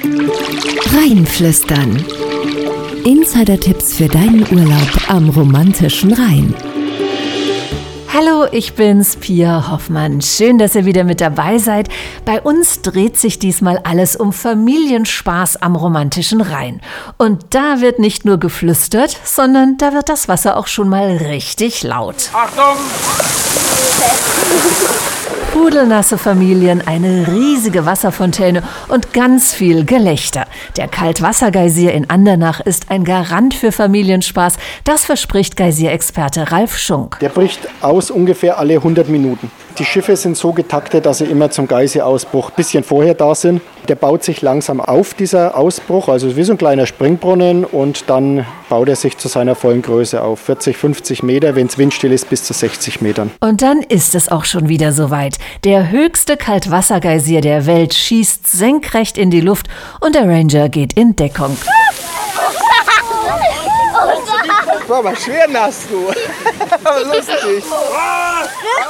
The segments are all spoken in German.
Rheinflüstern. Insider-Tipps für deinen Urlaub am romantischen Rhein. Hallo, ich bin's, Pia Hoffmann. Schön, dass ihr wieder mit dabei seid. Bei uns dreht sich diesmal alles um Familienspaß am romantischen Rhein. Und da wird nicht nur geflüstert, sondern da wird das Wasser auch schon mal richtig laut. Achtung! Pudelnasse Familien, eine riesige Wasserfontäne und ganz viel Gelächter. Der Kaltwassergeysir in Andernach ist ein Garant für Familienspaß. Das verspricht Geysirexperte Ralf Schunk. Der bricht aus ungefähr alle 100 Minuten. Die Schiffe sind so getaktet, dass sie immer zum Geysirausbruch ein bisschen vorher da sind. Der baut sich langsam auf, dieser Ausbruch, also wie so ein kleiner Springbrunnen und dann baut er sich zu seiner vollen Größe auf. 40, 50 Meter, wenn es windstill ist, bis zu 60 Metern. Und dann ist es auch schon wieder soweit. Der höchste Kaltwassergeysir der Welt schießt senkrecht in die Luft und der Ranger geht in Deckung. War mal schwer nass, du. Lustig.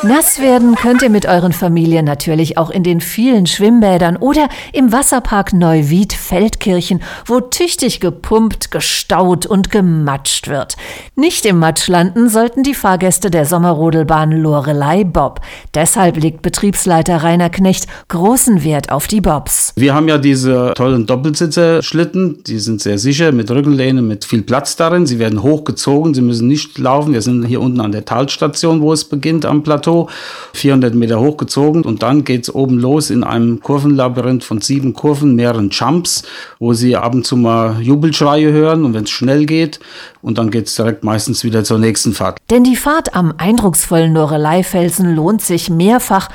Nass werden könnt ihr mit euren Familien natürlich auch in den vielen Schwimmbädern oder im Wasserpark Neuwied-Feldkirchen, wo tüchtig gepumpt, gestaut und gematscht wird. Nicht im Matsch landen sollten die Fahrgäste der Sommerrodelbahn Lorelei Bob. Deshalb legt Betriebsleiter Rainer Knecht großen Wert auf die Bobs. Wir haben ja diese tollen Doppelsitzer-Schlitten, die sind sehr sicher, mit Rückenlehne, mit viel Platz darin. Sie werden hochgezogen, sie müssen nicht laufen. Wir sind hier unten an der Talstation, wo es beginnt am Plateau, 400 Meter hochgezogen und dann geht es oben los in einem Kurvenlabyrinth von sieben Kurven, mehreren Jumps, wo Sie ab und zu mal Jubelschreie hören und wenn es schnell geht und dann geht es direkt meistens wieder zur nächsten Fahrt. Denn die Fahrt am eindrucksvollen Lorelei-Felsen lohnt sich mehrfach,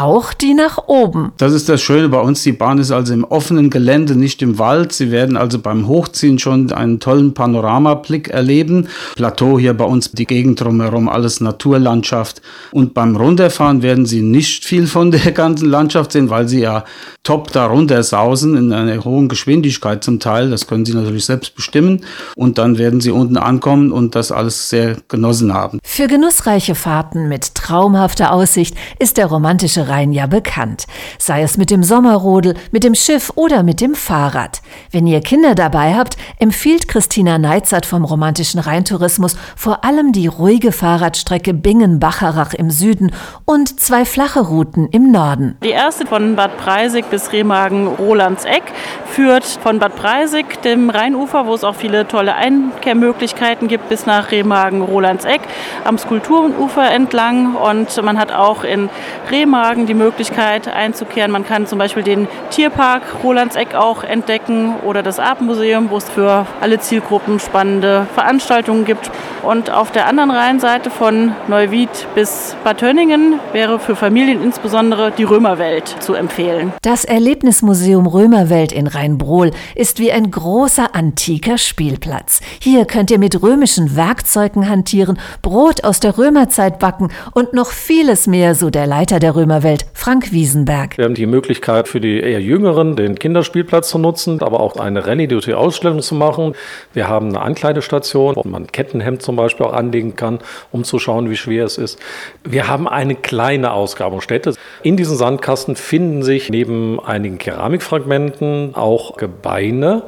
auch die nach oben. Das ist das Schöne bei uns. Die Bahn ist also im offenen Gelände, nicht im Wald. Sie werden also beim Hochziehen schon einen tollen Panoramablick erleben. Plateau hier bei uns, die Gegend drumherum, alles Naturlandschaft. Und beim Runterfahren werden Sie nicht viel von der ganzen Landschaft sehen, weil Sie ja top da runter sausen in einer hohen Geschwindigkeit zum Teil. Das können Sie natürlich selbst bestimmen. Und dann werden Sie unten ankommen und das alles sehr genossen haben. Für genussreiche Fahrten mit traumhafter Aussicht ist der romantische Rhein ja bekannt. Sei es mit dem Sommerrodel, mit dem Schiff oder mit dem Fahrrad. Wenn ihr Kinder dabei habt, empfiehlt Christina Neizert vom romantischen Rheintourismus vor allem die ruhige Fahrradstrecke Bingen-Bacharach im Süden und zwei flache Routen im Norden. Die erste von Bad Preisig bis Remagen-Rolandseck führt von Bad Preisig, dem Rheinufer, wo es auch viele tolle Einkehrmöglichkeiten gibt, bis nach Remagen-Rolandseck am Skulpturenufer entlang. Und man hat auch in Remagen die Möglichkeit einzukehren. Man kann zum Beispiel den Tierpark Rolandseck auch entdecken oder das Artmuseum, wo es für alle Zielgruppen spannende Veranstaltungen gibt. Und auf der anderen Rheinseite von Neuwied bis Bad Tönningen wäre für Familien insbesondere die Römerwelt zu empfehlen. Das Erlebnismuseum Römerwelt in Rheinbrohl ist wie ein großer antiker Spielplatz. Hier könnt ihr mit römischen Werkzeugen hantieren, Brot aus der Römerzeit backen und noch vieles mehr, so der Leiter der Römerwelt, Frank Wiesenberg. Wir haben die Möglichkeit für die eher Jüngeren, den Kinderspielplatz zu nutzen, aber auch eine Renny-Duty-Ausstellung zu machen. Wir haben eine Ankleidestation, wo man Kettenhemd zum Beispiel auch anlegen kann, um zu schauen, wie schwer es ist. Wir haben eine kleine Ausgrabungsstätte. In diesem Sandkasten finden sich neben einigen Keramikfragmenten auch Gebeine.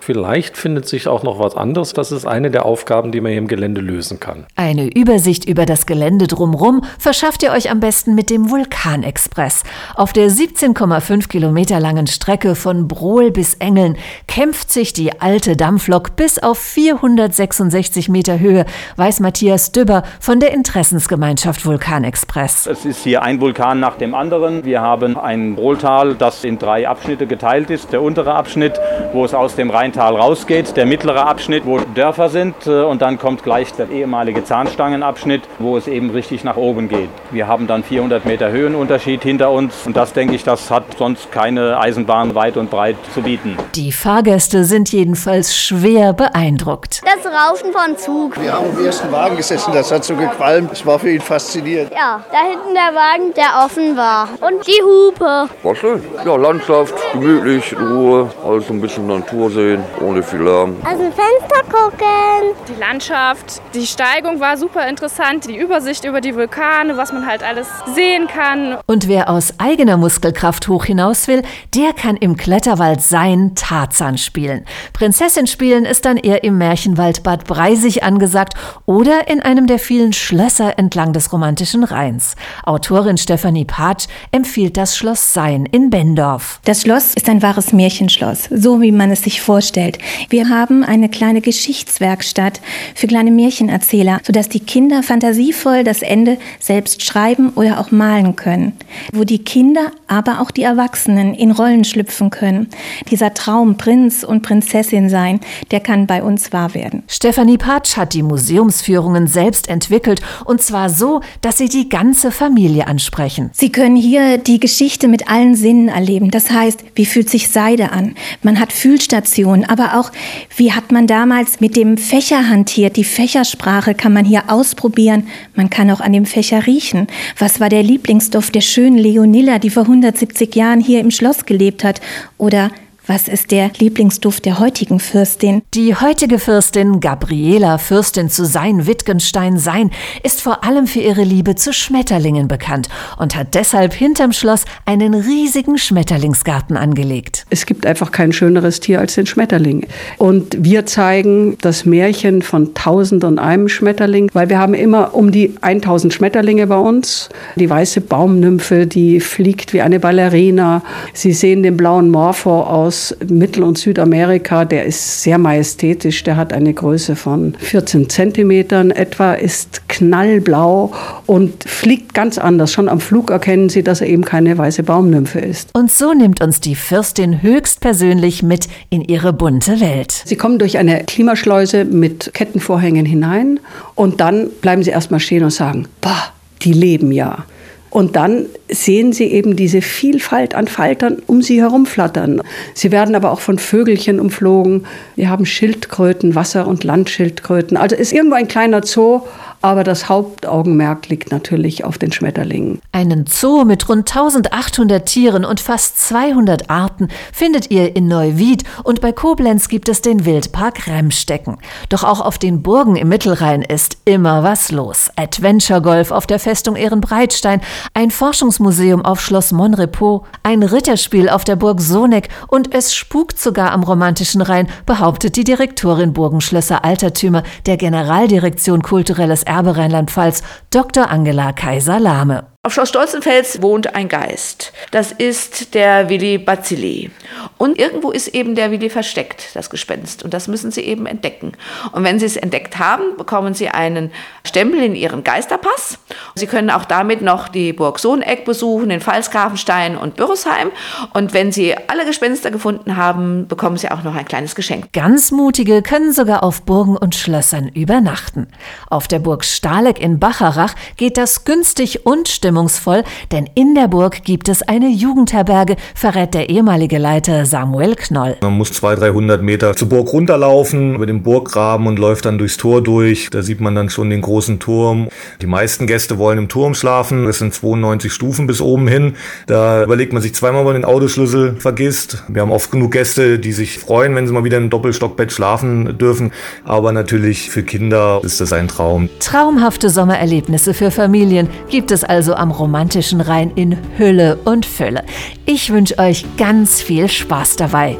Vielleicht findet sich auch noch was anderes. Das ist eine der Aufgaben, die man hier im Gelände lösen kann. Eine Übersicht über das Gelände drumrum verschafft ihr euch am besten mit dem Vulkanexpress. Auf der 17,5 Kilometer langen Strecke von Brohl bis Engeln kämpft sich die alte Dampflok bis auf 466 Meter Höhe, weiß Matthias Dübber von der Interessensgemeinschaft Vulkanexpress. Es ist hier ein Vulkan nach dem anderen. Wir haben ein Brohltal, das in drei Abschnitte geteilt ist. Der untere Abschnitt, wo es aus dem Rheintal rausgeht, der mittlere Abschnitt, wo Dörfer sind äh, und dann kommt gleich der ehemalige Zahnstangenabschnitt, wo es eben richtig nach oben geht. Wir haben dann 400 Meter Höhenunterschied hinter uns und das denke ich, das hat sonst keine Eisenbahn weit und breit zu bieten. Die Fahrgäste sind jedenfalls schwer beeindruckt. Das Rauschen von Zug. Wir haben im ersten Wagen gesessen, das hat so gequalmt. Das war für ihn faszinierend. Ja, da hinten der Wagen, der offen war. Und die Hupe. War schön. Ja, Landschaft, gemütlich, in Ruhe, alles ein bisschen Natur sehen, ohne viel Lärm. Aus dem Fenster gucken gucken. Die Landschaft, die Steigung war super interessant, die Übersicht über die Vulkane, was man halt alles sehen kann. Und wer aus eigener Muskelkraft hoch hinaus will, der kann im Kletterwald sein Tarzan spielen. Prinzessin spielen ist dann eher im Märchenwald Bad Breisig angesagt oder in einem der vielen Schlösser entlang des romantischen Rheins. Autorin Stefanie Patsch empfiehlt das Schloss Sein in Bendorf. Das Schloss ist ein wahres Märchenschloss, so wie man es sich vorstellt. Wir haben eine kleine Geschichtswerkstatt für kleine Märchenerzähler, sodass die Kinder fantasievoll das Ende selbst schreiben oder auch malen können. Wo die Kinder, aber auch die Erwachsenen in Rollen schlüpfen können. Dieser Traum Prinz und Prinzessin sein, der kann bei uns wahr werden. Stefanie Patsch hat die Museumsführungen selbst entwickelt und zwar so, dass sie die ganze Familie ansprechen. Sie können hier die Geschichte mit allen Sinnen erleben. Das heißt, wie fühlt sich Seide an? Man hat Fühlstationen, aber auch, wie hat man damals mit dem Fächer hantiert? Die Fächersprache kann man hier ausprobieren. Man kann auch an dem Fächer riechen. Was war der Lieblingsduft der schönen Leonilla, die vor 170 Jahren hier im Schloss gelebt hat? Oder was ist der Lieblingsduft der heutigen Fürstin? Die heutige Fürstin Gabriela, Fürstin zu Sein, Wittgenstein Sein, ist vor allem für ihre Liebe zu Schmetterlingen bekannt und hat deshalb hinterm Schloss einen riesigen Schmetterlingsgarten angelegt. Es gibt einfach kein schöneres Tier als den Schmetterling. Und wir zeigen das Märchen von Tausend und einem Schmetterling, weil wir haben immer um die 1000 Schmetterlinge bei uns. Die weiße Baumnymphe, die fliegt wie eine Ballerina. Sie sehen den blauen Morphor aus aus Mittel- und Südamerika, der ist sehr majestätisch, der hat eine Größe von 14 Zentimetern etwa, ist knallblau und fliegt ganz anders. Schon am Flug erkennen Sie, dass er eben keine weiße Baumnymphe ist. Und so nimmt uns die Fürstin höchstpersönlich mit in ihre bunte Welt. Sie kommen durch eine Klimaschleuse mit Kettenvorhängen hinein und dann bleiben Sie erstmal stehen und sagen, boah, die leben ja. Und dann sehen Sie eben diese Vielfalt an Faltern um Sie herumflattern. Sie werden aber auch von Vögelchen umflogen. Wir haben Schildkröten, Wasser- und Landschildkröten. Also ist irgendwo ein kleiner Zoo, aber das Hauptaugenmerk liegt natürlich auf den Schmetterlingen. Einen Zoo mit rund 1800 Tieren und fast 200 Arten findet ihr in Neuwied und bei Koblenz gibt es den Wildpark Remstecken. Doch auch auf den Burgen im Mittelrhein ist immer was los. Adventure Golf auf der Festung Ehrenbreitstein, ein Forschungsmuseum auf Schloss Monrepos, ein Ritterspiel auf der Burg Soneck und es spukt sogar am romantischen Rhein, behauptet die Direktorin Burgenschlösser Altertümer der Generaldirektion Kulturelles Erbe Rheinland-Pfalz, Dr. Angela Kaiser-Lahme. Auf Schloss Stolzenfels wohnt ein Geist. Das ist der Willi Bazili. Und irgendwo ist eben der Willi versteckt, das Gespenst. Und das müssen Sie eben entdecken. Und wenn Sie es entdeckt haben, bekommen Sie einen Stempel in Ihren Geisterpass. Sie können auch damit noch die Burg Sohneck besuchen, den Pfalzgrafenstein und Bürresheim. Und wenn Sie alle Gespenster gefunden haben, bekommen Sie auch noch ein kleines Geschenk. Ganz mutige können sogar auf Burgen und Schlössern übernachten. Auf der Burg Stahleck in Bacharach geht das günstig und stimmungsvoll stimmungsvoll, denn in der Burg gibt es eine Jugendherberge, verrät der ehemalige Leiter Samuel Knoll. Man muss 200, 300 Meter zur Burg runterlaufen, über den Burggraben und läuft dann durchs Tor durch. Da sieht man dann schon den großen Turm. Die meisten Gäste wollen im Turm schlafen. Es sind 92 Stufen bis oben hin. Da überlegt man sich zweimal, ob man den Autoschlüssel vergisst. Wir haben oft genug Gäste, die sich freuen, wenn sie mal wieder im Doppelstockbett schlafen dürfen. Aber natürlich für Kinder ist das ein Traum. Traumhafte Sommererlebnisse für Familien gibt es also am romantischen Rhein in Hülle und Fülle. Ich wünsche euch ganz viel Spaß dabei.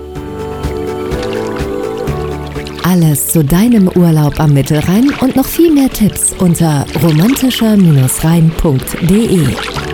Alles zu deinem Urlaub am Mittelrhein und noch viel mehr Tipps unter romantischer-rhein.de.